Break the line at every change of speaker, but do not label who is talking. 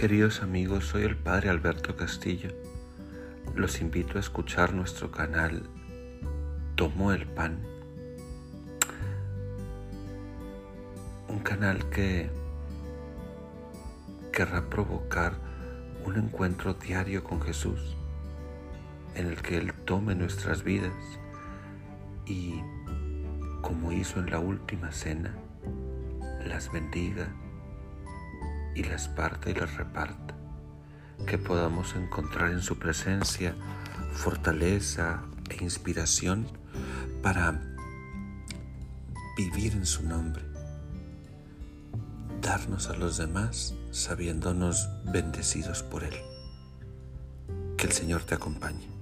Queridos amigos, soy el Padre Alberto Castillo. Los invito a escuchar nuestro canal Tomó el Pan. Un canal que querrá provocar un encuentro diario con Jesús, en el que Él tome nuestras vidas y, como hizo en la última cena, las bendiga y las parta y las reparta, que podamos encontrar en su presencia fortaleza e inspiración para vivir en su nombre, darnos a los demás sabiéndonos bendecidos por Él. Que el Señor te acompañe.